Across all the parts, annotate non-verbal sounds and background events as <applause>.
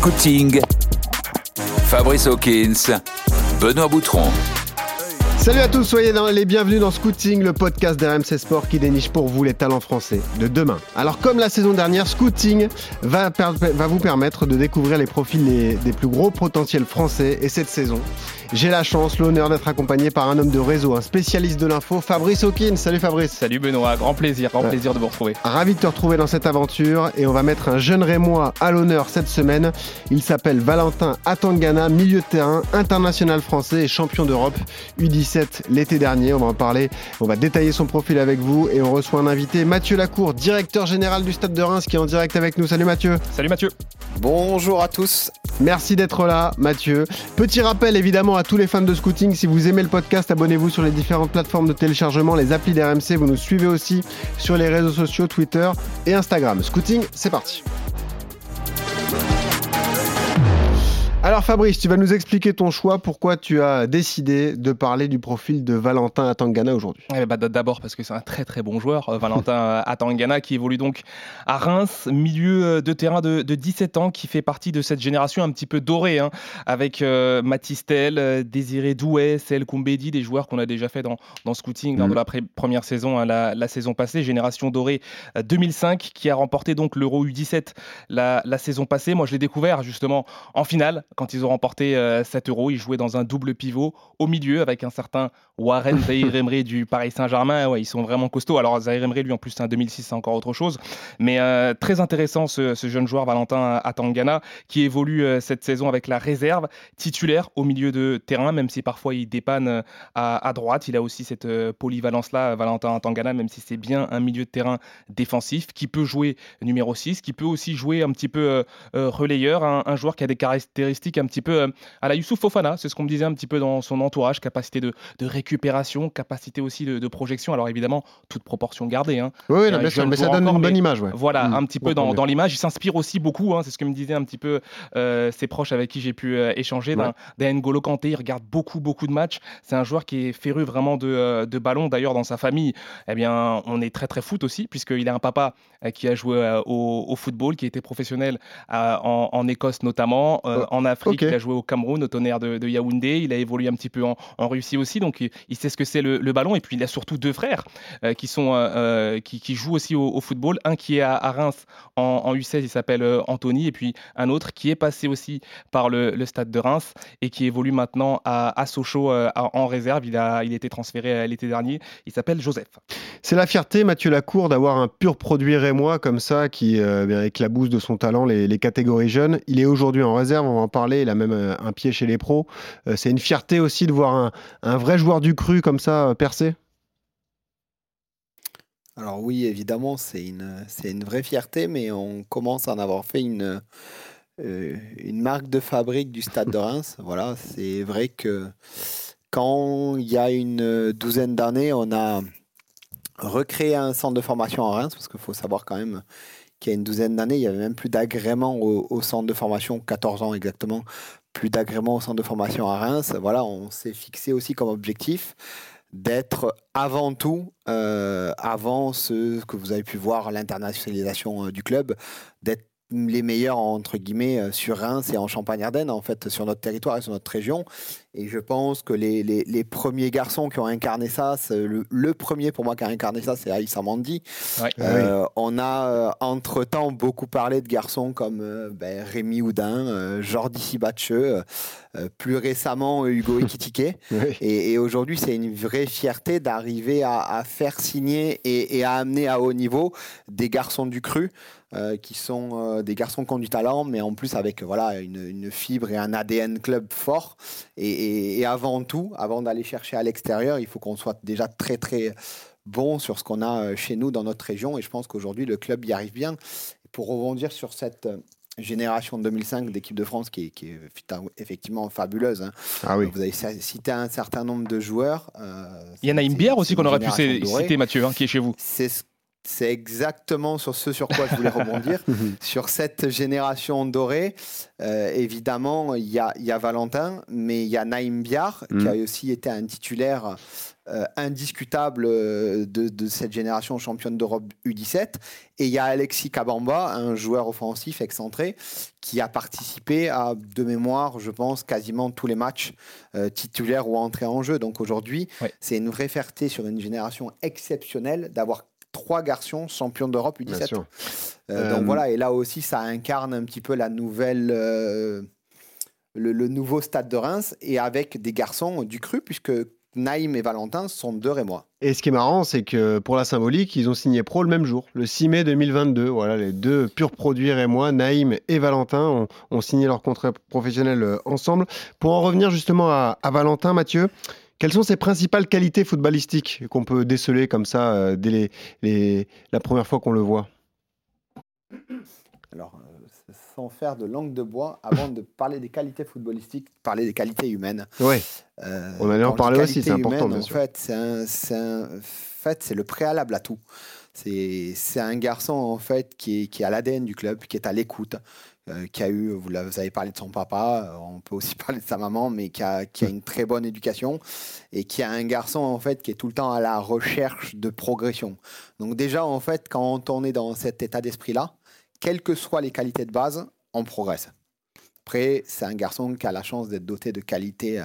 Scouting, Fabrice Hawkins, Benoît Boutron. Salut à tous, soyez les bienvenus dans Scouting, le podcast d'RMC Sport qui déniche pour vous les talents français de demain. Alors comme la saison dernière, Scouting va, va vous permettre de découvrir les profils des plus gros potentiels français et cette saison, j'ai la chance, l'honneur d'être accompagné par un homme de réseau, un spécialiste de l'info, Fabrice Hawkins. Salut Fabrice. Salut Benoît, grand plaisir, grand plaisir de vous retrouver. Ravi de te retrouver dans cette aventure et on va mettre un jeune Rémois à l'honneur cette semaine. Il s'appelle Valentin Atangana, milieu de terrain, international français et champion d'Europe U17 l'été dernier. On va en parler, on va détailler son profil avec vous et on reçoit un invité, Mathieu Lacour, directeur général du Stade de Reims qui est en direct avec nous. Salut Mathieu. Salut Mathieu. Bonjour à tous. Merci d'être là Mathieu. Petit rappel évidemment à tous les fans de scouting, si vous aimez le podcast, abonnez-vous sur les différentes plateformes de téléchargement, les applis d'RMC. Vous nous suivez aussi sur les réseaux sociaux, Twitter et Instagram. Scouting, c'est parti. Alors Fabrice, tu vas nous expliquer ton choix, pourquoi tu as décidé de parler du profil de Valentin Atangana aujourd'hui. bah, D'abord parce que c'est un très très bon joueur, euh, Valentin <laughs> Atangana, qui évolue donc à Reims, milieu euh, de terrain de, 17 ans, qui fait partie de cette génération un petit peu dorée, hein, avec euh, Matistel, Désiré Douai, Sel Koumbedi, des joueurs qu'on a déjà fait dans, dans Scouting lors de mm. la première saison, hein, la, saison passée, génération dorée 2005, qui a remporté donc l'Euro U17 la, la saison passée. Moi je l'ai découvert justement en finale quand ils ont remporté 7 euh, euros, ils jouaient dans un double pivot au milieu avec un certain Warren Zahir Emery du Paris Saint-Germain. Ouais, ils sont vraiment costauds. Alors Zahir Emery, lui, en plus, c'est un 2006, c'est encore autre chose. Mais euh, très intéressant ce, jeune joueur, Valentin Atangana, qui évolue euh, cette saison avec la réserve titulaire au milieu de terrain, même si parfois il dépanne à, droite. Il a aussi cette polyvalence-là, Valentin Atangana, même si c'est bien un milieu de terrain défensif, qui peut jouer numéro 6, qui peut aussi jouer un petit peu relayeur, un joueur qui a des caractéristiques un petit peu euh, à la Youssouf Fofana, c'est ce qu'on me disait un petit peu dans son entourage, capacité de, récupération, capacité aussi de, projection. Alors évidemment, toute proportion gardée. Hein. Oui, mais ça donne une bonne image. Voilà, mmh, un petit peu dans, l'image. Il s'inspire aussi beaucoup, hein, c'est ce que me disaient un petit peu euh, ses proches avec qui j'ai pu euh, échanger, ouais. d'un N'Golo Kanté. Il regarde beaucoup, beaucoup de matchs. C'est un joueur qui est féru vraiment de, de ballon. D'ailleurs, dans sa famille, eh bien, on est très, très foot aussi, puisqu'il a un papa qui a joué au, football, qui était professionnel en, en, Écosse notamment, en Afrique, il a joué au Cameroun, au tonnerre de, Yaoundé, il a évolué un petit peu en, Russie aussi, donc il, sait ce que c'est le, ballon. Et puis il a surtout deux frères euh, qui, sont, euh, euh, qui, jouent aussi au, football. Un qui est à, Reims en, U16, il s'appelle Anthony, et puis un autre qui est passé aussi par le, stade de Reims et qui évolue maintenant à, Sochaux en réserve. Il a, il été transféré l'été dernier. Il s'appelle Joseph. C'est la fierté, Mathieu Lacour, d'avoir un pur produit rémois comme ça qui éclabousse de son talent les, les catégories jeunes. Il est aujourd'hui en réserve, on va en parler il a même euh, un pied chez les pros. Euh, c'est une fierté aussi de voir un, vrai joueur du cru comme ça euh, percer alors oui, évidemment, c'est une, c'est une vraie fierté, mais on commence à en avoir fait une, une marque de fabrique du stade de Reims. <laughs> Voilà, c'est vrai que quand il y a une douzaine d'années, on a recréé un centre de formation à Reims, parce qu'il faut savoir quand même qu'il y a une douzaine d'années, il y avait même plus d'agrément au, centre de formation, 14 ans exactement, plus d'agrément au centre de formation à Reims. Voilà, on s'est fixé aussi comme objectif d'être avant tout, euh, avant ce que vous avez pu voir, l'internationalisation euh, du club, d'être les meilleurs entre guillemets euh, sur Reims et en Champagne-Ardenne en fait sur notre territoire et sur notre région. Et je pense que les, les, premiers garçons qui ont incarné ça le, le, premier pour moi qui a incarné ça c'est Aïssa Mandi. Euh, on a euh, entre temps beaucoup parlé de garçons comme ben, Rémi Houdin Jordi Sibatcheux plus récemment Hugo <laughs> Ekitike. Et, aujourd'hui c'est une vraie fierté d'arriver à, faire signer et, et à amener à haut niveau des garçons du cru. euh, qui sont euh, des garçons qui ont du talent, mais en plus avec voilà, une, fibre et un ADN club fort. Et, avant tout, avant d'aller chercher à l'extérieur, il faut qu'on soit déjà très très bon sur ce qu'on a euh, chez nous dans notre région. Et je pense qu'aujourd'hui, le club y arrive bien. pour rebondir sur cette génération de 2005 d'équipe de France qui est, effectivement fabuleuse. Hein. Ah oui. Vous avez cité un certain nombre de joueurs. il y en a une bière aussi qu'on aurait pu citer, Mathieu, hein, qui est chez vous. C'est ce c'est exactement sur ce sur quoi je voulais <laughs> rebondir. Mhm. sur cette génération dorée, euh, évidemment, il y a, y a, Valentin, mais il y a Naïm Biar, qui mhm. a aussi été un titulaire euh, indiscutable euh, de, cette génération championne d'Europe U17. Et il y a Alexis Kabamba, un joueur offensif excentré, qui a participé à, de mémoire, je pense, quasiment tous les matchs titulaires ou entrés en jeu. Donc aujourd'hui, c'est une vraie fierté sur une génération exceptionnelle d'avoir trois garçons champions d'Europe U17. donc voilà, et là aussi, ça incarne un petit peu la nouvelle le, nouveau stade de Reims et avec des garçons du cru, puisque Naïm et Valentin sont deux Rémois. Et ce qui est marrant, c'est que pour la symbolique, ils ont signé pro le même jour, le 6 mai 2022. Voilà, les deux purs produits Rémois, Naïm et Valentin, ont, signé leur contrat professionnel euh, ensemble. Pour en revenir justement à, Valentin, Mathieu, quelles sont ses principales qualités footballistiques qu'on peut déceler comme ça euh, dès la première fois qu'on le voit? Alors, sans faire de langue de bois avant de parler des qualités footballistiques, parler des qualités humaines. Oui. Euh, On allait en parler aussi, c'est important. Bien en fait, c'est fait, c'est le préalable à tout. C'est un garçon en fait qui est, qui a l'ADN du club, qui est à l'écoute, euh, qui a eu, vous, avez parlé de son papa, euh, on peut aussi <laughs> parler de sa maman, mais qui a, qui a, une très bonne éducation et qui a un garçon en fait qui est tout le temps à la recherche de progression. Donc déjà en fait, quand on est dans cet état d'esprit là, quelles que soient les qualités de base, on progresse. Après, c'est un garçon qui a la chance d'être doté de qualités,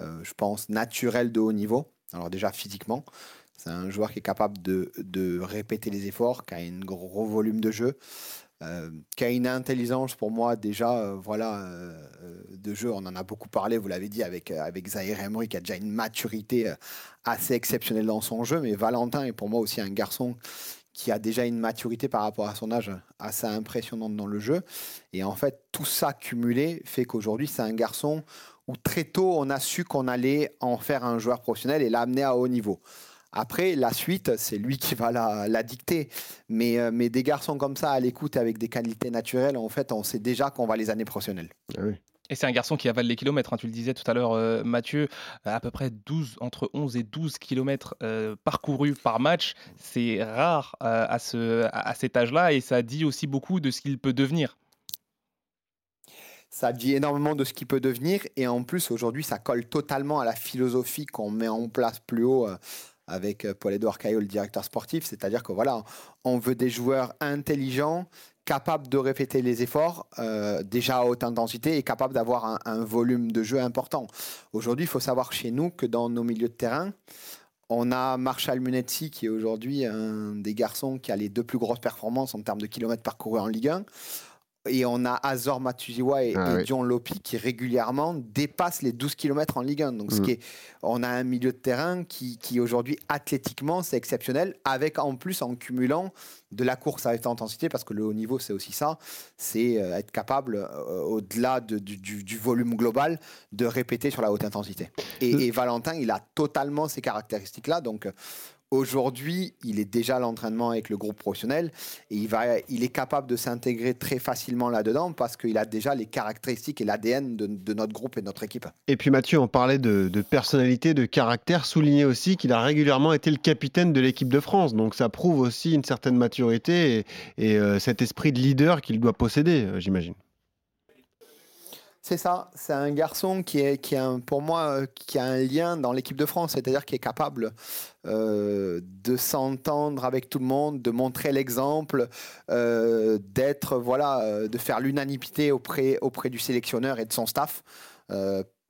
euh, je pense, naturelles de haut niveau. Alors déjà physiquement, c'est un joueur qui est capable de, répéter les efforts, qui a un gros volume de jeu, euh, qui a une intelligence pour moi déjà euh, voilà de jeu. On en a beaucoup parlé, vous l'avez dit avec avec Zahir Emery qui a déjà une maturité assez exceptionnelle dans son jeu. Mais Valentin est pour moi aussi un garçon qui a déjà une maturité par rapport à son âge assez impressionnante dans le jeu. Et en fait, tout ça cumulé fait qu'aujourd'hui, c'est un garçon où très tôt, on a su qu'on allait en faire un joueur professionnel et l'amener à haut niveau. Après, la suite, c'est lui qui va la, dicter. Mais, euh, mais des garçons comme ça, à l'écoute, avec des qualités naturelles, en fait, on sait déjà qu'on va les années professionnelles. Ah oui. Et c'est un garçon qui avale les kilomètres, hein, tu le disais tout à l'heure, euh, Mathieu, à peu près 12, entre 11 et 12 kilomètres euh, parcourus par match. C'est rare euh, à, ce, à cet âge-là et ça dit aussi beaucoup de ce qu'il peut devenir. Ça dit énormément de ce qu'il peut devenir et en plus aujourd'hui ça colle totalement à la philosophie qu'on met en place plus haut avec Paul-Édouard Caillot, le directeur sportif. C'est-à-dire que voilà, on veut des joueurs intelligents capable de répéter les efforts euh, déjà à haute intensité et capable d'avoir un, volume de jeu important. Aujourd'hui, il faut savoir chez nous que dans nos milieux de terrain, on a Marshall Munetsi qui est aujourd'hui un des garçons qui a les deux plus grosses performances en termes de kilomètres parcourus en Ligue 1. Et on a Azor Matuziwa et, ah John Lopi qui régulièrement dépassent les 12 km en Ligue 1. Donc, ce mm. qui est, on a un milieu de terrain qui, qui aujourd'hui, athlétiquement, c'est exceptionnel, avec en plus, en cumulant de la course à haute intensité, parce que le haut niveau, c'est aussi ça, c'est euh, être capable, euh, au-delà du, du, volume global, de répéter sur la haute intensité. Et, et Valentin, il a totalement ces caractéristiques-là. Donc, Aujourd'hui, il est déjà à l'entraînement avec le groupe professionnel et il, va, il est capable de s'intégrer très facilement là-dedans parce qu'il a déjà les caractéristiques et l'ADN de, notre groupe et de notre équipe. Et puis Mathieu, on parlait de, personnalité, de caractère, souligné aussi qu'il a régulièrement été le capitaine de l'équipe de France. Donc ça prouve aussi une certaine maturité et, euh, cet esprit de leader qu'il doit posséder, euh, j'imagine. C'est ça, c'est un garçon qui est, qui a pour moi, euh, qui a un lien dans l'équipe de France, c'est-à-dire qui est capable euh, de s'entendre avec tout le monde, de montrer l'exemple, euh, d'être, voilà, de faire l'unanimité auprès, auprès du sélectionneur et de son staff.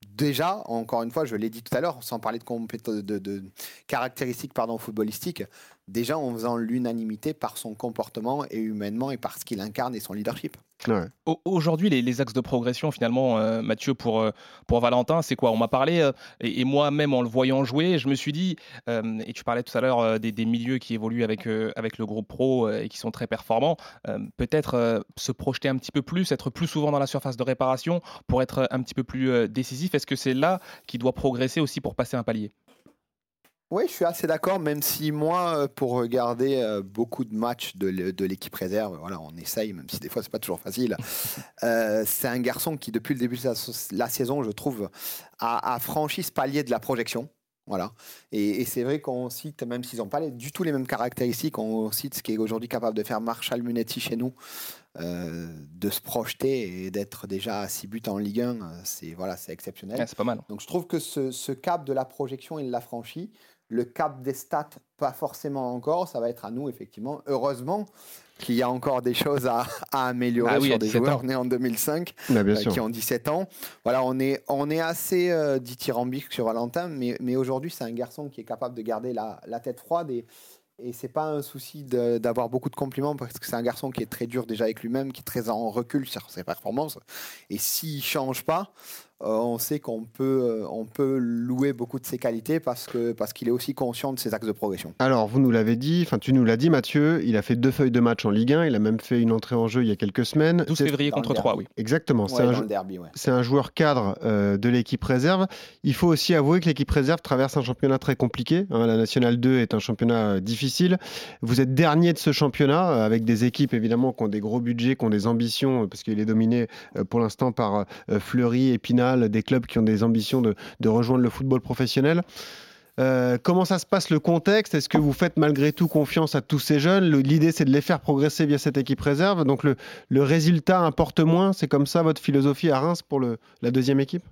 déjà, encore une fois, je l'ai dit tout à l'heure, sans parler de, de, de caractéristiques pardon, footballistiques, déjà en faisant l'unanimité par son comportement et humainement et par ce qu'il incarne et son leadership. Aujourd'hui, les, axes de progression, finalement, euh, Mathieu, pour, euh, pour Valentin, c'est quoi? On m'a parlé, euh, et, moi-même en le voyant jouer, je me suis dit, et tu parlais tout à l'heure des, des, milieux qui évoluent avec, avec le groupe pro et qui sont très performants, peut-être se projeter un petit peu plus, être plus souvent dans la surface de réparation pour être un petit peu plus décisif. Est-ce que c'est là qu'il doit progresser aussi pour passer un palier? Oui, je suis assez d'accord, même si moi, euh, pour regarder euh, beaucoup de matchs de l'équipe réserve, voilà, on essaye, même si des fois c'est pas toujours facile. <laughs> Euh, c'est un garçon qui, depuis le début de la, saison, je trouve, a, franchi ce palier de la projection. Voilà. Et, c'est vrai qu'on cite, même s'ils n'ont pas du tout les mêmes caractéristiques, on cite ce qui est aujourd'hui capable de faire Marshall Munetti chez nous, de se projeter et d'être déjà à 6 buts en Ligue 1, c'est voilà, exceptionnel. c'est pas mal. Donc je trouve que ce, ce, cap de la projection, il l'a franchi. Le cap des stats, pas forcément encore. Ça va être à nous, effectivement. Heureusement qu'il y a encore des choses à, améliorer ah sur des joueurs nés en 2005 bah, euh, qui ont 17 ans. Voilà, on est, on est assez euh, dithyrambique sur Valentin, mais, mais aujourd'hui, c'est un garçon qui est capable de garder la, la tête froide et et c'est pas un souci d'avoir beaucoup de compliments parce que c'est un garçon qui est très dur déjà avec lui-même, qui est très en recul sur ses performances. Et s'il change pas, euh, on sait qu'on peut, euh, on peut louer beaucoup de ses qualités parce que parce qu'il est aussi conscient de ses axes de progression. Alors, vous nous l'avez dit, enfin tu nous l'as dit Mathieu, il a fait deux feuilles de match en Ligue 1, il a même fait une entrée en jeu il y a quelques semaines. 12 février contre 3, oui. Exactement, c'est un, un, joueur cadre euh, de l'équipe réserve. Il faut aussi avouer que l'équipe réserve traverse un championnat très compliqué. Hein. La Nationale 2 est un championnat difficile. Vous êtes dernier de ce championnat avec des équipes évidemment qui ont des gros budgets, qui ont des ambitions, parce qu'il est dominé pour l'instant par Fleury, Des clubs qui ont des ambitions de, rejoindre le football professionnel. Euh, comment ça se passe le contexte? Est-ce que vous faites malgré tout confiance à tous ces jeunes? L'idée, c'est de les faire progresser via cette équipe réserve. Donc le, résultat importe moins. C'est comme ça votre philosophie à Reims pour la deuxième équipe?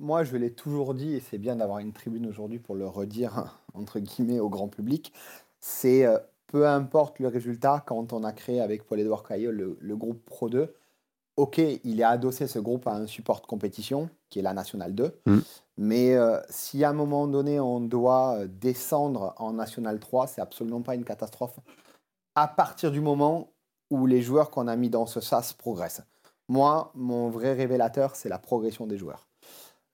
Moi, je l'ai toujours dit, et c'est bien d'avoir une tribune aujourd'hui pour le redire, <laughs> entre guillemets, au grand public. C'est euh, peu importe le résultat, quand on a créé avec Paul-Édouard Caillot le, groupe Pro 2, ok, il est adossé ce groupe à un support de compétition, qui est la Nationale 2. Mm. Mais euh, si à un moment donné, on doit euh, descendre en National 3, c'est absolument pas une catastrophe. À partir du moment où les joueurs qu'on a mis dans ce SAS progressent. Moi, mon vrai révélateur, c'est la progression des joueurs.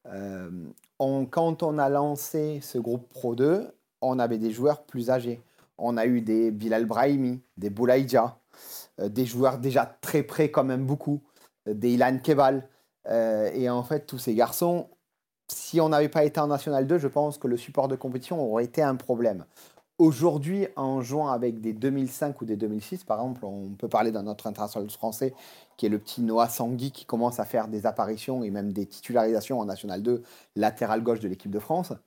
Euh, quand on a lancé ce groupe Pro 2, on avait des joueurs plus âgés. On a eu des Bilal Brahimi, des Boulaïdja, des joueurs déjà très près quand même beaucoup des Ilan Keval. Euh, et en fait, tous ces garçons, si on n'avait pas été en National 2, je pense que le support de compétition aurait été un problème. Aujourd'hui, en jouant avec des 2005 ou des 2006, par exemple, on peut parler d'un autre international français qui est le petit Noah Sangui qui commence à faire des apparitions et même des titularisations en National 2, latéral gauche de l'équipe de France. À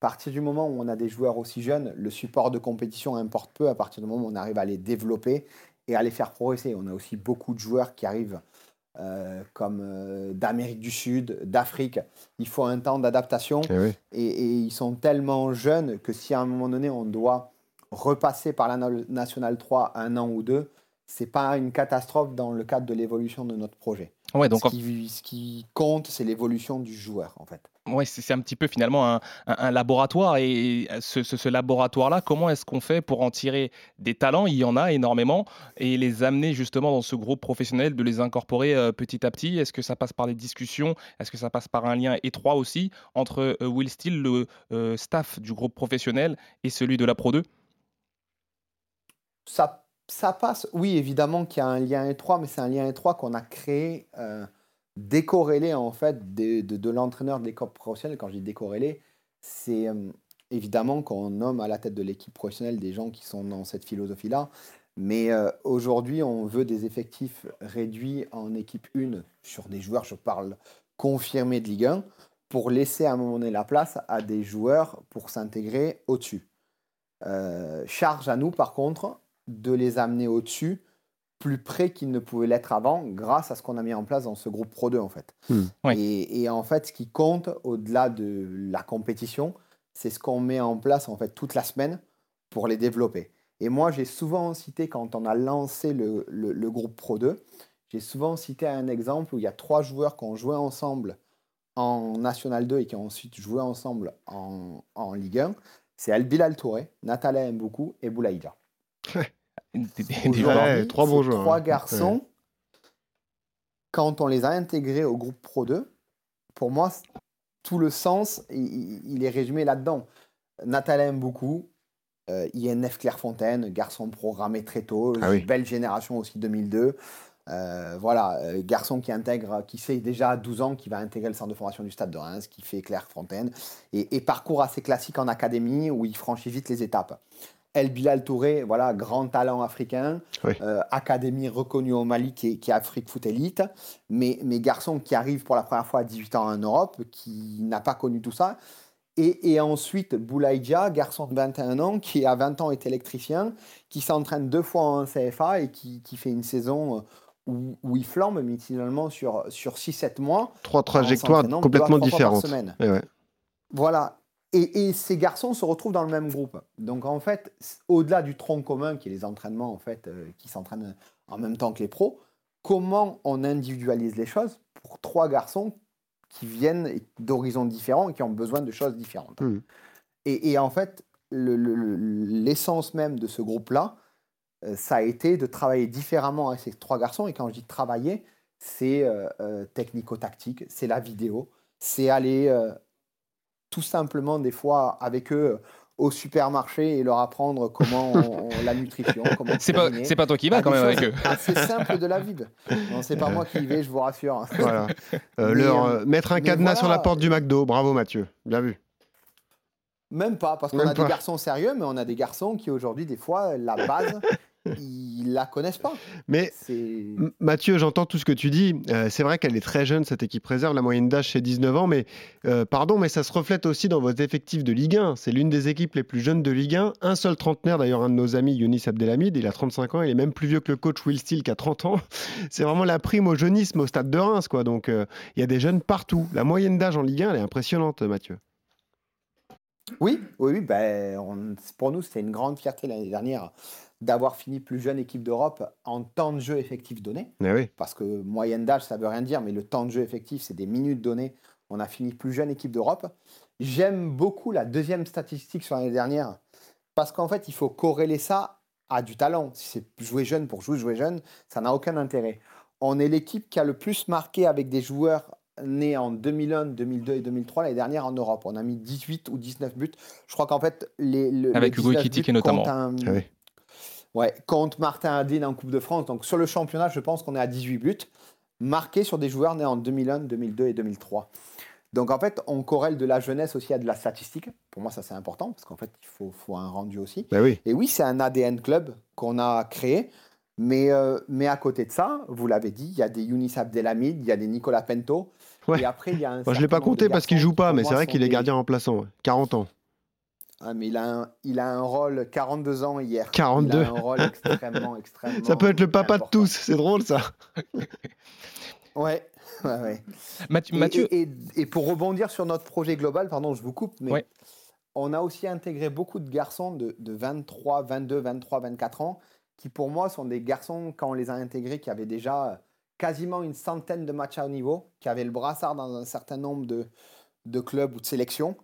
partir du moment où on a des joueurs aussi jeunes, le support de compétition importe peu à partir du moment où on arrive à les développer et à les faire progresser. On a aussi beaucoup de joueurs qui arrivent euh, comme euh, d'Amérique du Sud, d'Afrique. Il faut un temps d'adaptation. Eh et, ils sont tellement jeunes que si à un moment donné on doit repasser par la Nationale 3 un an ou deux, c'est pas une catastrophe dans le cadre de l'évolution de notre projet. Ouais, donc ce, qui, ce qui compte, c'est l'évolution du joueur en fait. Oui, c'est un petit peu finalement un, laboratoire. Et ce, laboratoire-là, comment est-ce qu'on fait pour en tirer des talents? Il y en a énormément. Et les amener justement dans ce groupe professionnel, de les incorporer euh, petit à petit? Est-ce que ça passe par des discussions? Est-ce que ça passe par un lien étroit aussi entre euh, Will Steele, le euh, staff du groupe professionnel, et celui de la Pro 2 ça, ça passe, oui, évidemment qu'il y a un lien étroit, mais c'est un lien étroit qu'on a créé décorrélé en fait de, l'entraîneur de l'équipe professionnelle. Quand je dis décorrélé, c'est euh, évidemment qu'on nomme à la tête de l'équipe professionnelle des gens qui sont dans cette philosophie-là. Mais euh, aujourd'hui, on veut des effectifs réduits en équipe 1 sur des joueurs, je parle confirmés de Ligue 1, pour laisser à un moment donné la place à des joueurs pour s'intégrer au-dessus. Euh, charge à nous, par contre, de les amener au-dessus plus près qu'il ne pouvait l'être avant grâce à ce qu'on a mis en place dans ce groupe Pro 2 en fait. Hmm. Et, en fait, ce qui compte au-delà de la compétition, c'est ce qu'on met en place en fait toute la semaine pour les développer. Et moi, j'ai souvent cité quand on a lancé le, le, groupe Pro 2, j'ai souvent cité un exemple où il y a trois joueurs qui ont joué ensemble en National 2 et qui ont ensuite joué ensemble en, en Ligue 1. C'est Albilal Touré, Nathalie Mboukou et Boulaïdja. <laughs> trois bons joueurs. Trois hein. garçons, quand on les a intégrés au groupe Pro 2, pour moi, tout le sens, il, est résumé là-dedans. Nathalie beaucoup, euh, INF Clairefontaine, garçon programmé très tôt, ah belle génération aussi 2002. Euh, voilà, euh, garçon qui intègre, qui sait déjà à 12 ans, qui va intégrer le centre de formation du Stade de Reims, qui fait Clairefontaine, et, et parcours assez classique en académie où il franchit vite les étapes. El Bilal Touré, voilà, grand talent africain, euh, académie reconnue au Mali qui est, Afrique Foot Elite, mais, mais garçon qui arrive pour la première fois à 18 ans en Europe, qui n'a pas connu tout ça. Et, ensuite, Boulaïdja, garçon de 21 ans, qui à 20 ans est électricien, qui s'entraîne deux fois en CFA et qui, fait une saison où, où, il flambe, mais finalement sur, sur 6-7 mois. Trois trajectoires complètement différentes. Voilà. Et, ces garçons se retrouvent dans le même groupe. Donc en fait, au-delà du tronc commun qui est les entraînements en fait, euh, qui s'entraînent en même temps que les pros, comment on individualise les choses pour trois garçons qui viennent d'horizons différents et qui ont besoin de choses différentes. Mmh. Et, en fait, l'essence même de ce groupe-là, euh, ça a été de travailler différemment avec ces trois garçons. Et quand je dis travailler, c'est euh, euh, technico-tactique, c'est la vidéo, c'est aller tout simplement des fois avec eux au supermarché et leur apprendre comment la nutrition, <laughs> comment c'est pas c'est pas toi qui vas quand même avec eux. C'est simple de la vie. Non, c'est pas moi qui y vais, je vous rassure. <laughs> Voilà. leur mettre un cadenas sur la porte du McDo. Bravo Mathieu, bien vu. Même pas, parce qu'on a des garçons sérieux, mais on a des garçons qui aujourd'hui, des fois, la base, <laughs> ils la connaissent pas. Mais Mathieu, j'entends tout ce que tu dis. Euh, c'est vrai qu'elle est très jeune, cette équipe réserve. La moyenne d'âge, c'est 19 ans. Mais euh, pardon, mais ça se reflète aussi dans votre effectif de Ligue 1. C'est l'une des équipes les plus jeunes de Ligue 1. Un seul trentenaire, d'ailleurs, un de nos amis, Younis Abdelhamid, il a 35 ans. Il est même plus vieux que le coach Will Steele qui a 30 ans. <laughs> C'est vraiment la prime au jeunisme au stade de Reims. Quoi. Donc euh, il y a des jeunes partout. La moyenne d'âge en Ligue 1, elle est impressionnante, Mathieu. Oui, oui, oui ben, pour nous, c'était une grande fierté l'année dernière d'avoir fini plus jeune équipe d'Europe en temps de jeu effectif donné. Eh Parce que moyenne d'âge, ça veut rien dire, mais le temps de jeu effectif, c'est des minutes données. On a fini plus jeune équipe d'Europe. J'aime beaucoup la deuxième statistique sur l'année dernière, parce qu'en fait, il faut corréler ça à du talent. Si c'est jouer jeune pour jouer, jouer jeune, ça n'a aucun intérêt. On est l'équipe qui a le plus marqué avec des joueurs nés en 2001, 2002 et 2003 l'année dernière en Europe. On a mis 18 ou 19 buts. Je crois qu'en fait, les, avec Hugo Ekitike notamment. Ah Ouais, contre Martin Adin en Coupe de France. Donc sur le championnat, je pense qu'on est à 18 buts, marqués sur des joueurs nés en 2001, 2002 et 2003. Donc en fait, on corrèle de la jeunesse aussi à de la statistique. Pour moi, ça c'est important parce qu'en fait, il faut, faut, un rendu aussi. Ben oui. Et oui, c'est un ADN club qu'on a créé. Mais, euh, mais à côté de ça, vous l'avez dit, il y a des Younis Abdelhamid, il y a des Nicolas Pento. Et après, il y a un Moi, je ne l'ai pas compté parce qu'il ne joue pas, mais c'est vrai qu'il est gardien remplaçant. 40 ans. Ah, mais il a, un, il a un rôle 42 ans hier. 42. Il a un rôle extrêmement, <laughs> extrêmement. Ça peut être le papa de tous, c'est drôle ça. <laughs> ouais, ouais, ouais. Mathieu. Et, et, pour rebondir sur notre projet global, pardon, je vous coupe, mais on a aussi intégré beaucoup de garçons de, de 23, 22, 23, 24 ans qui pour moi sont des garçons, quand on les a intégrés, qui avaient déjà quasiment une centaine de matchs à haut niveau, qui avaient le brassard dans un certain nombre de, de clubs ou de sélections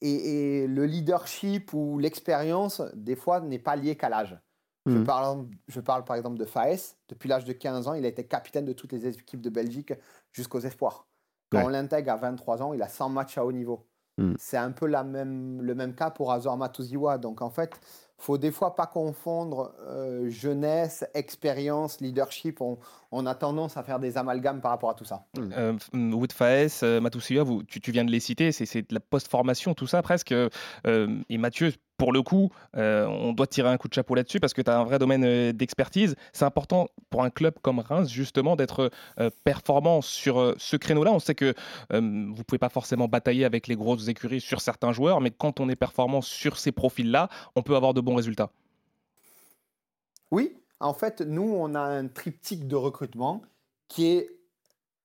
et, le leadership ou l'expérience, des fois, n'est pas lié qu'à l'âge. Je, mhm. parle, je parle par exemple de Faes. Depuis l'âge de 15 ans, il a été capitaine de toutes les équipes de Belgique jusqu'aux espoirs. Quand on l'intègre à 23 ans, il a 100 matchs à haut niveau. Mhm. C'est un peu la même, le même cas pour Azor Matuziwa. Donc en fait, faut des fois pas confondre euh, jeunesse, expérience, leadership. On, a tendance à faire des amalgames par rapport à tout ça. Euh, Wood Faes, euh, vous, tu, viens de les citer, c'est de la post-formation, tout ça presque. Euh, et Mathieu, pour le coup, euh, on doit tirer un coup de chapeau là-dessus parce que tu as un vrai domaine euh, d'expertise. C'est important pour un club comme Reims, justement, d'être euh, performant sur ce créneau-là. On sait que vous ne pouvez pas forcément batailler avec les grosses écuries sur certains joueurs, mais quand on est performant sur ces profils-là, on peut avoir de bons résultats. Oui, en fait, nous, on a un triptyque de recrutement qui est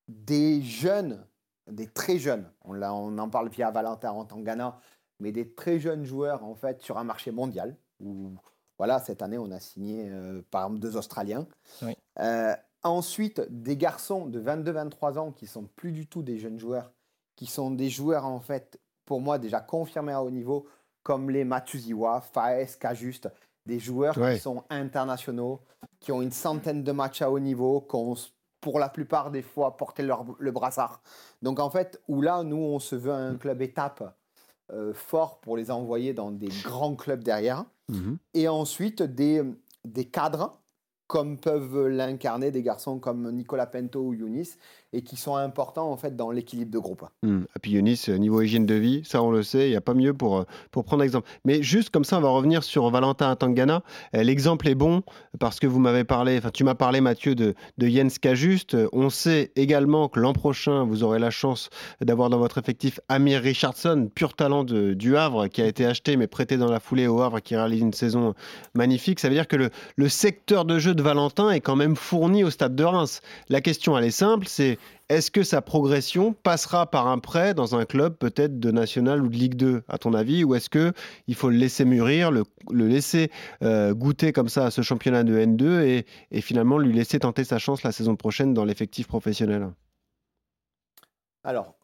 des jeunes, des très jeunes. On, on en parle via Valentin Tangana mais des très jeunes joueurs en fait sur un marché mondial. Où, voilà, cette année, on a signé euh, par exemple deux Australiens. Euh, ensuite, des garçons de 22-23 ans qui sont plus du tout des jeunes joueurs, qui sont des joueurs en fait, pour moi, déjà confirmés à haut niveau, comme les Matuziwa, Faes, Kajuste, des joueurs qui sont internationaux, qui ont une centaine de matchs à haut niveau, qui ont pour la plupart des fois porté leur, le brassard. Donc en fait, où là, nous, on se veut un club étape euh, fort pour les envoyer dans des grands clubs derrière. Mhm. Et ensuite, des, des cadres comme peuvent l'incarner des garçons comme Nicolas Pento ou Younis, et qui sont importants en fait dans l'équilibre de groupe. Hmm. Et puis Younis, euh, niveau hygiène de vie, ça on le sait, il n'y a pas mieux pour, euh, pour prendre exemple. Mais juste comme ça, on va revenir sur Valentin Tangana. Euh, l'exemple est bon parce que vous m'avez parlé, enfin tu m'as parlé Mathieu de, de Jens Kajuste. On sait également que l'an prochain, vous aurez la chance d'avoir dans votre effectif Amir Richardson, pur talent du Havre, qui a été acheté mais prêté dans la foulée au Havre, qui réalise une saison magnifique. Ça veut dire que le, le secteur de jeu de Valentin est quand même fourni au stade de Reims. La question, elle est simple, c'est est-ce que sa progression passera par un prêt dans un club peut-être de National ou de Ligue 2, à ton avis Ou est-ce qu'il faut le laisser mûrir, le, laisser euh, goûter comme ça à ce championnat de N2 et, et finalement lui laisser tenter sa chance la saison prochaine dans l'effectif professionnel? Alors,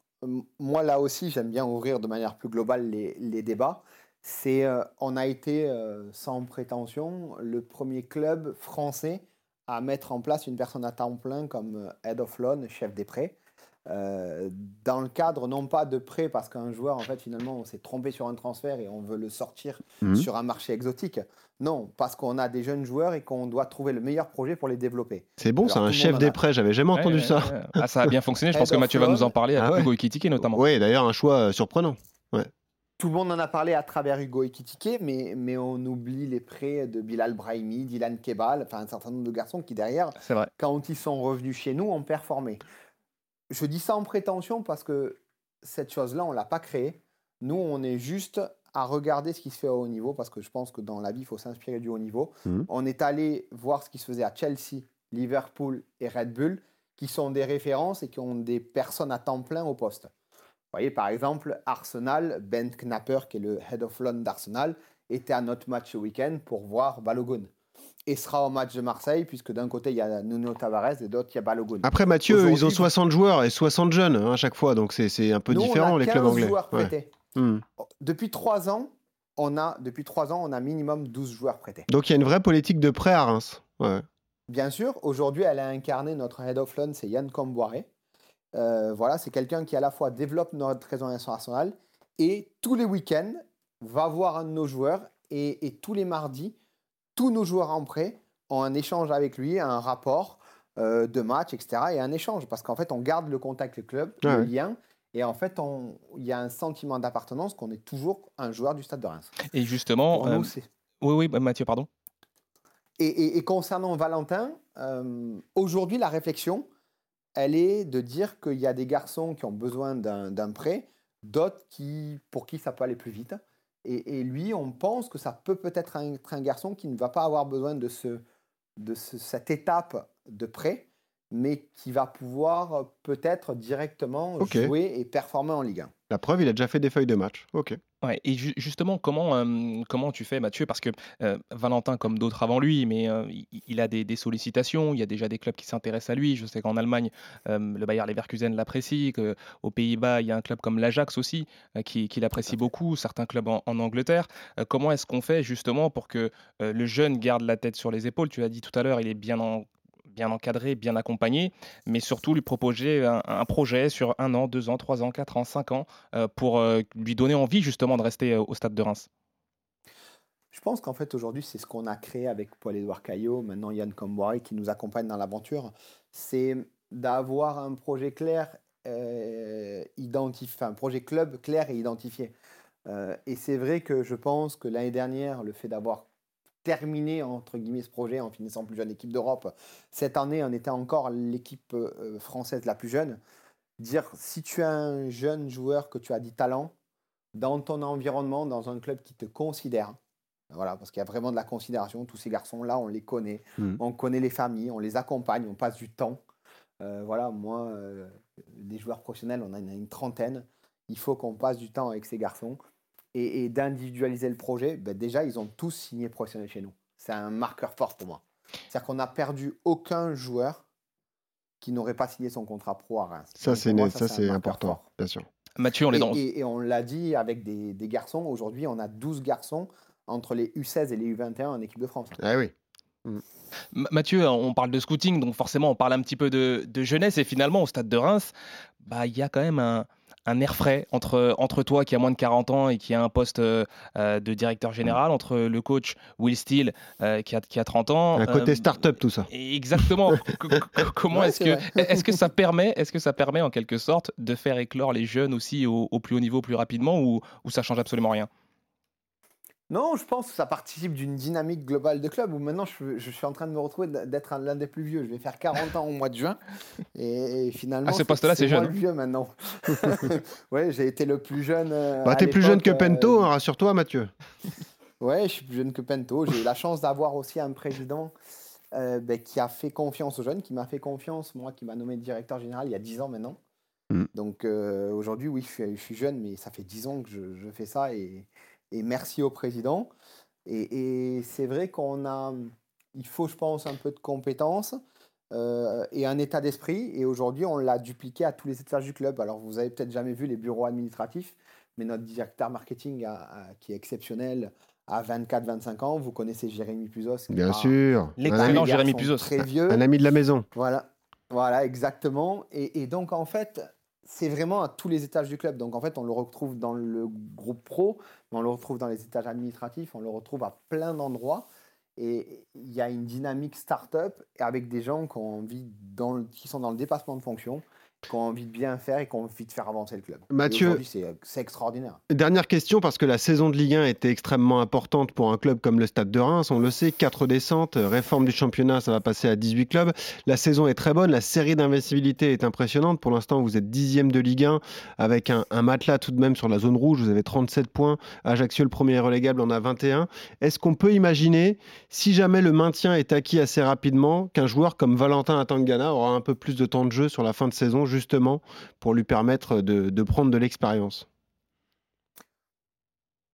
moi là aussi, j'aime bien ouvrir de manière plus globale les, débats. C'est, euh, on a été euh, sans prétention le premier club français à mettre en place une personne à temps plein comme euh, head of loan, chef des prêts. dans le cadre non pas de prêt parce qu'un joueur en fait finalement on s'est trompé sur un transfert et on veut le sortir mmh. sur un marché exotique. Non, parce qu'on a des jeunes joueurs et qu'on doit trouver le meilleur projet pour les développer. C'est bon, c'est un chef des prêts, j'avais jamais entendu ça. Ah, ça a bien fonctionné, je <laughs> pense que Mathieu va nous en parler avec ah Hugo Ekitike notamment. Oui, d'ailleurs un choix euh, surprenant. Tout le monde en a parlé à travers Hugo Ekitike, mais, mais on oublie les prêts de Bilal Brahimi, Dylan Kebal, enfin un certain nombre de garçons qui derrière, vrai. quand ils sont revenus chez nous, ont performé. Je dis ça en prétention parce que cette chose-là, on ne l'a pas créée. Nous, on est juste à regarder ce qui se fait au haut niveau, parce que je pense que dans la vie, il faut s'inspirer du haut niveau. Mhm. On est allé voir ce qui se faisait à Chelsea, Liverpool et Red Bull, qui sont des références et qui ont des personnes à temps plein au poste. Vous voyez, par exemple, Arsenal, Ben Knapper, qui est le head of loan d'Arsenal, était à notre match ce week-end pour voir Balogun et sera au match de Marseille, puisque d'un côté, il y a Nuno Tavares et d'autre, il y a Balogun. Après, Mathieu, ils ont 60 joueurs et 60 jeunes hein, à chaque fois, donc c'est un peu différent, les clubs anglais. Joueurs Hmm. Depuis trois ans, on a, depuis trois ans, on a minimum 12 joueurs prêtés. Donc il y a une vraie politique de prêt à Reims. Bien sûr, aujourd'hui, elle a incarné notre head of loan, c'est Yann Comboiré. Euh, voilà, c'est quelqu'un qui à la fois développe notre réseau international et tous les week-ends va voir un de nos joueurs et, tous les mardis, tous nos joueurs en prêt ont un échange avec lui, un rapport euh, de match, etc. et un échange parce qu'en fait, on garde le contact le club, le lien et en fait, il y a un sentiment d'appartenance qu'on est toujours un joueur du Stade de Reims. Et justement, euh, oui, oui, bah, Mathieu, pardon. Et, concernant Valentin, euh, aujourd'hui, la réflexion, elle est de dire qu'il y a des garçons qui ont besoin d'un prêt, d'autres qui, pour qui ça peut aller plus vite. Et, lui, on pense que ça peut peut-être être un, garçon qui ne va pas avoir besoin de, ce, de cette étape de prêt, mais qui va pouvoir euh, peut-être directement jouer et performer en Ligue 1. La preuve, il a déjà fait des feuilles de match. Ok. Ouais, et justement, comment, comment tu fais, Mathieu? Parce que Valentin, comme d'autres avant lui, mais il, a des, sollicitations, il y a déjà des clubs qui s'intéressent à lui. Je sais qu'en Allemagne, le Bayer Leverkusen l'apprécie, qu'aux Pays-Bas, il y a un club comme l'Ajax aussi qui, l'apprécie beaucoup, certains clubs en, en Angleterre. comment est-ce qu'on fait justement pour que le jeune garde la tête sur les épaules? Tu l'as dit tout à l'heure, il est bien en bien encadré, bien accompagné, mais surtout lui proposer un, projet sur un an, deux ans, trois ans, quatre ans, cinq ans, euh, pour euh, lui donner envie justement de rester euh, au stade de Reims. Je pense qu'en fait aujourd'hui c'est ce qu'on a créé avec Paul-Édouard Caillot, maintenant Yann Comboiré qui nous accompagne dans l'aventure, c'est d'avoir un projet clair, identifié, un projet club clair et identifié. et c'est vrai que je pense que l'année dernière, le fait d'avoir terminé entre guillemets ce projet en finissant plus jeune équipe d'Europe. Cette année, on était encore l'équipe euh, française la plus jeune. Dire si tu es un jeune joueur que tu as du talent dans ton environnement, dans un club qui te considère, voilà, parce qu'il y a vraiment de la considération. Tous ces garçons-là, on les connaît, mmh. on connaît les familles, on les accompagne, on passe du temps. Euh, voilà, moi, euh, des joueurs professionnels, on en a une trentaine. Il faut qu'on passe du temps avec ces garçons et, d'individualiser le projet, ben déjà, ils ont tous signé professionnel chez nous. C'est un marqueur fort pour moi. C'est-à-dire qu'on n'a perdu aucun joueur qui n'aurait pas signé son contrat pro à Reims. Ça, c'est important, bien sûr. Mathieu, on est dans... Et, on l'a dit avec des, garçons. Aujourd'hui, on a 12 garçons entre les U16 et les U21 en équipe de France. Ah oui. Mathieu, on parle de scouting, donc forcément on parle un petit peu de, de jeunesse, et finalement au stade de Reims, bah, il y a quand même un, un air frais entre, entre toi qui a moins de 40 ans et qui a un poste euh, euh, de directeur général, entre le coach Will Steele euh, qui, a, qui a 30 ans. Un côté start-up tout ça. Exactement. <laughs> Comment est-ce que, <laughs> est-ce que ça permet, est-ce que ça permet en quelque sorte de faire éclore les jeunes aussi au, au plus haut niveau plus rapidement ou, ou ça change absolument rien? Non, je pense que ça participe d'une dynamique globale de club où maintenant je, je, suis en train de me retrouver d'être l'un des plus vieux. Je vais faire 40 ans au mois de juin et, finalement. À ce poste-là, c'est jeune. le vieux maintenant. <laughs> ouais, j'ai été le plus jeune. Euh, bah, t'es plus jeune que Pento, euh, hein, rassure-toi, Mathieu. ouais, je suis plus jeune que Pento. J'ai eu la chance d'avoir aussi un président euh, ben, qui a fait confiance aux jeunes, qui m'a fait confiance, moi, qui m'a nommé directeur général il y a 10 ans maintenant. Mm. Donc euh, aujourd'hui, oui, je suis, je suis jeune, mais ça fait 10 ans que je, je fais ça et, et merci au président. Et, et c'est vrai qu'on a, il faut, je pense, un peu de compétences euh, et un état d'esprit. Et aujourd'hui, on l'a dupliqué à tous les étages du club. Alors, vous avez peut-être jamais vu les bureaux administratifs, mais notre directeur marketing, a- a- qui est exceptionnel, à 24-25 ans. Vous connaissez Jérémy Puzos. qui Bien a- sûr. L'excellent Un ami, un Jérémy Puzos. Très vieux. un ami de la maison. Voilà, voilà, exactement. Et, et donc, en fait, c'est vraiment à tous les étages du club. Donc, en fait, on le retrouve dans le groupe pro, on le retrouve dans les étages administratifs, on le retrouve à plein d'endroits. Et il y a une dynamique start-up avec des gens qui sont dans le dépassement de fonction, qui ont envie de bien faire et qui ont envie de faire avancer le club. Mathieu- aujourd'hui, c'est extraordinaire. Dernière question, parce que la saison de Ligue 1 était extrêmement importante pour un club comme le Stade de Reims. On le sait, quatre descentes, euh, réforme du championnat, ça va passer à 18 clubs. La saison est très bonne, la série d'invincibilité est impressionnante. Pour l'instant, vous êtes dixième de Ligue 1, avec un, un matelas tout de même sur la zone rouge. Vous avez 37 points. Ajaccio, le premier relégable, en a 21. Est-ce qu'on peut imaginer, si jamais le maintien est acquis assez rapidement, qu'un joueur comme Valentin Atangana aura un peu plus de temps de jeu sur la fin de saison, justement, pour lui permettre de, de prendre de l'expérience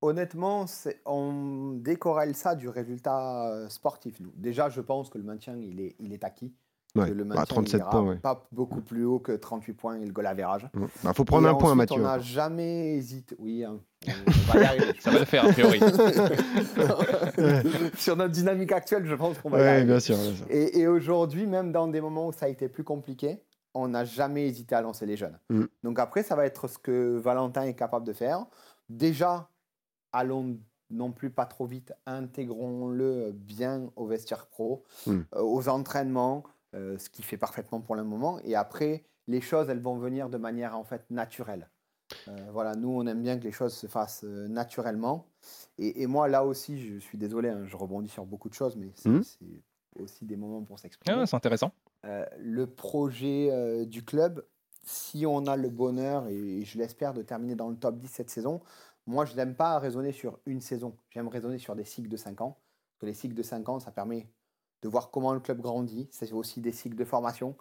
Honnêtement, on décorrèle ça du résultat euh, sportif. Nous. Déjà, je pense que le maintien, il est, il est acquis. Ouais, que le bah, maintien, 37 il ira points, ouais. pas beaucoup plus haut que 38 points et le goal average. Il bah, faut prendre Et un point, Mathieu. On n'a jamais hésité. Oui, hein, on va y arriver. Ça va le faire, a priori. <laughs> Sur notre dynamique actuelle, je pense qu'on va y Oui, arriver. bien sûr. bien sûr. Et, et aujourd'hui, même dans des moments où ça a été plus compliqué, on n'a jamais hésité à lancer les jeunes. Mm. Donc après, ça va être ce que Valentin est capable de faire. Déjà, allons non plus pas trop vite, intégrons-le bien au vestiaire pro, Mm. euh, aux entraînements, euh, ce qu'il fait parfaitement pour le moment. Et après, les choses, elles vont venir de manière en fait naturelle. Euh, voilà, nous, on aime bien que les choses se fassent euh, naturellement. Et, et moi, là aussi, je suis désolé, hein, je rebondis sur beaucoup de choses, mais c'est c'est aussi des moments pour s'exprimer. Ah, c'est intéressant. Euh, le projet euh, du club, si on a le bonheur, et je l'espère, de terminer dans le top 10 cette saison, moi, je n'aime pas raisonner sur une saison. J'aime raisonner sur des cycles de 5 ans. Parce que les cycles de 5 ans, ça permet de voir comment le club grandit. C'est aussi des cycles de formation.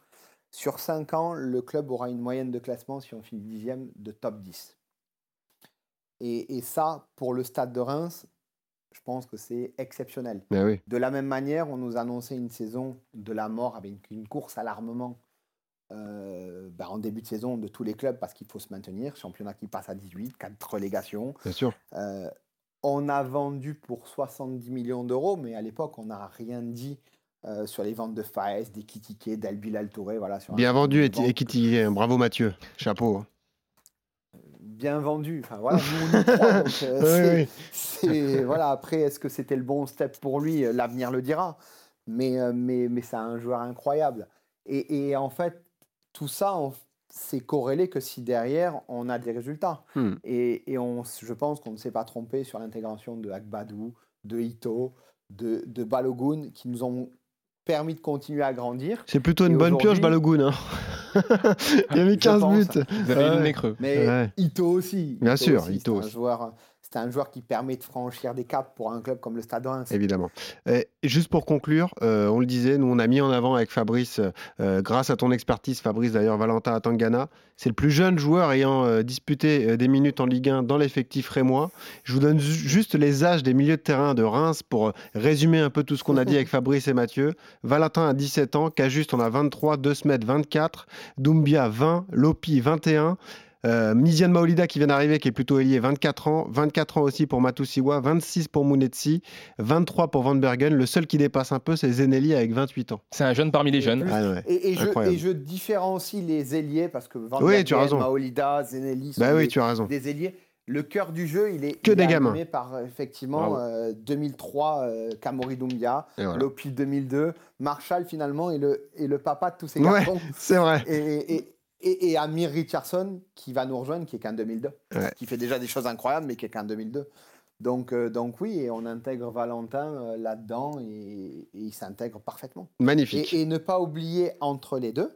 Sur 5 ans, le club aura une moyenne de classement, si on finit dixième, de top 10. Et, et ça, pour le stade de Reims, je pense que c'est exceptionnel. Oui. De la même manière, on nous annonçait une saison de la mort avec une course à l'armement euh, ben, en début de saison de tous les clubs parce qu'il faut se maintenir. Championnat qui passe à 18, 4 relégations. Bien sûr. Euh, on a vendu pour 70 millions d'euros, mais à l'époque, on n'a rien dit euh, sur les ventes de Faes, des Kitike, d'Albilal Touré. Voilà, sur un Bien vendu, nombre de ventes. Ekiti. Bravo, Mathieu. Chapeau. hein. Bien vendu. Enfin, voilà, nous, on y croit, <laughs> donc, euh, Oui, c'est- oui. c'est- voilà, après, est-ce que c'était le bon step pour lui? L'avenir le dira. Mais, euh, mais, mais c'est un joueur incroyable. Et, et en fait, tout ça, c'est corrélé que si derrière, on a des résultats. Hmm. Et, et on, je pense qu'on ne s'est pas trompé sur l'intégration de Agbadou, de Ito, de, de Balogun, qui nous ont permis de continuer à grandir. C'est plutôt une Et bonne pioche, Balogun. hein. <laughs> Il a mis Je 15 pense. buts. Vous avez Ouais. le nez creux. Mais Ouais. Ito aussi. Bien sûr, aussi, Ito un joueur, c'est un joueur qui permet de franchir des caps pour un club comme le Stade de Reims. Évidemment. Et juste pour conclure, euh, on le disait, nous on a mis en avant avec Fabrice, euh, grâce à ton expertise, Fabrice d'ailleurs, Valentin Atangana, c'est le plus jeune joueur ayant euh, disputé des minutes en Ligue 1 dans l'effectif rémois. Je vous donne ju- juste les âges des milieux de terrain de Reims pour résumer un peu tout ce qu'on a dit avec Fabrice et Mathieu. Valentin a 17 ans, Cajuste en a 23, De Smet 24, Doumbia 20, Lopi 21. Euh, Miziane Maolida qui vient d'arriver, qui est plutôt ailier, 24 ans. 24 ans aussi pour Matusiwa, 26 pour Mounetsi, 23 pour Van Bergen. Le seul qui dépasse un peu, c'est Zenelli avec 28 ans. C'est un jeune parmi les Et jeunes. plus- Ah ouais. Et, et je, et différencie les ailiers parce que Van Oui, Bergen, tu as raison. Maolida, Zenelli sont Bah oui, des, tu as raison. des ailiers. Le cœur du jeu, il est, Que il des est gamins. animé par euh, effectivement Bravo. euh, 2003 euh, Kamori Doumbia, Et voilà. Lopi 2002, Marshall finalement est le, est le papa de tous ces Ouais. garçons. C'est vrai. Et, et, Amir Richardson qui va nous rejoindre, qui est qu'un 2002, Ouais. qui fait déjà des choses incroyables, mais qui est qu'un 2002. Donc, euh, donc oui, et on intègre Valentin euh, là-dedans et, et il s'intègre parfaitement. Magnifique. Et, et ne pas oublier entre les deux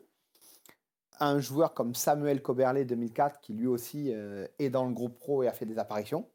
un joueur comme Samuel Coberlé 2004 qui lui aussi euh, est dans le groupe pro et a fait des apparitions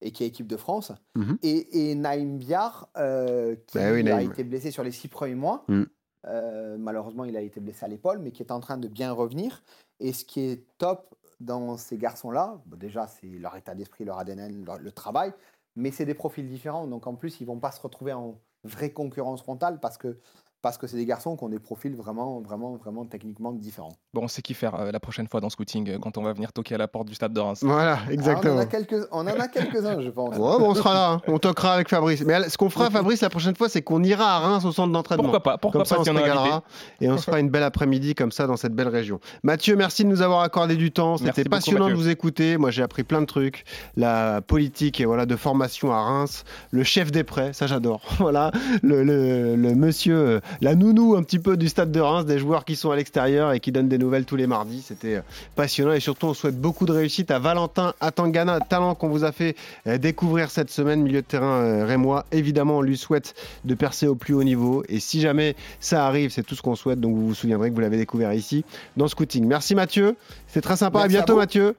et qui est équipe de France. Mhm. Et, et Naïm Biar, qui Bah oui, a été blessé sur les six premiers mois. Mhm. Euh, malheureusement, il a été blessé à l'épaule, mais qui est en train de bien revenir. Et ce qui est top dans ces garçons-là, déjà, c'est leur état d'esprit, leur ADN, leur- le travail, mais c'est des profils différents. Donc en plus, ils vont pas se retrouver en vraie concurrence frontale parce que parce que c'est des garçons qui ont des profils vraiment, vraiment, vraiment techniquement différents. Bon, on sait qui faire euh, la prochaine fois dans Scouting euh, quand on va venir toquer à la porte du stade de Reims. Voilà, Ah, on en exactement. a quelques, on en a quelques-uns, je pense. Ouais, bon, on sera là, hein. on toquera avec Fabrice. Mais ce qu'on fera, Fabrice, la prochaine fois, c'est qu'on ira à Reims au centre d'entraînement. Pourquoi pas Pourquoi Comme ça, pas on s'il se régalera et on se fera une belle après-midi comme ça dans cette belle région. Mathieu, merci de nous avoir accordé du temps. C'était beaucoup, passionnant de vous écouter. Moi, j'ai appris plein de trucs. La politique et voilà de formation à Reims, le chef des prêts, ça j'adore. <laughs> Voilà, le, le- le monsieur, euh, la nounou un petit peu du stade de Reims, des joueurs qui sont à l'extérieur et qui donnent des nouvelles tous les mardis. C'était euh, passionnant et surtout, on souhaite beaucoup de réussite à Valentin Atangana, talent qu'on vous a fait euh, découvrir cette semaine, milieu de terrain euh, rémois. Évidemment, on lui souhaite de percer au plus haut niveau. Et si jamais ça arrive, c'est tout ce qu'on souhaite. Donc vous vous souviendrez que vous l'avez découvert ici dans Scouting. Merci Mathieu, c'est très sympa. Merci à bientôt à. Mathieu.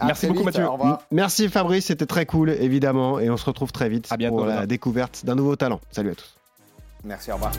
À Merci beaucoup, vite, Mathieu. Au. Merci Fabrice, c'était très cool évidemment. Et on se retrouve très vite À bientôt, pour la découverte d'un nouveau talent. Salut à tous. Merci, au revoir.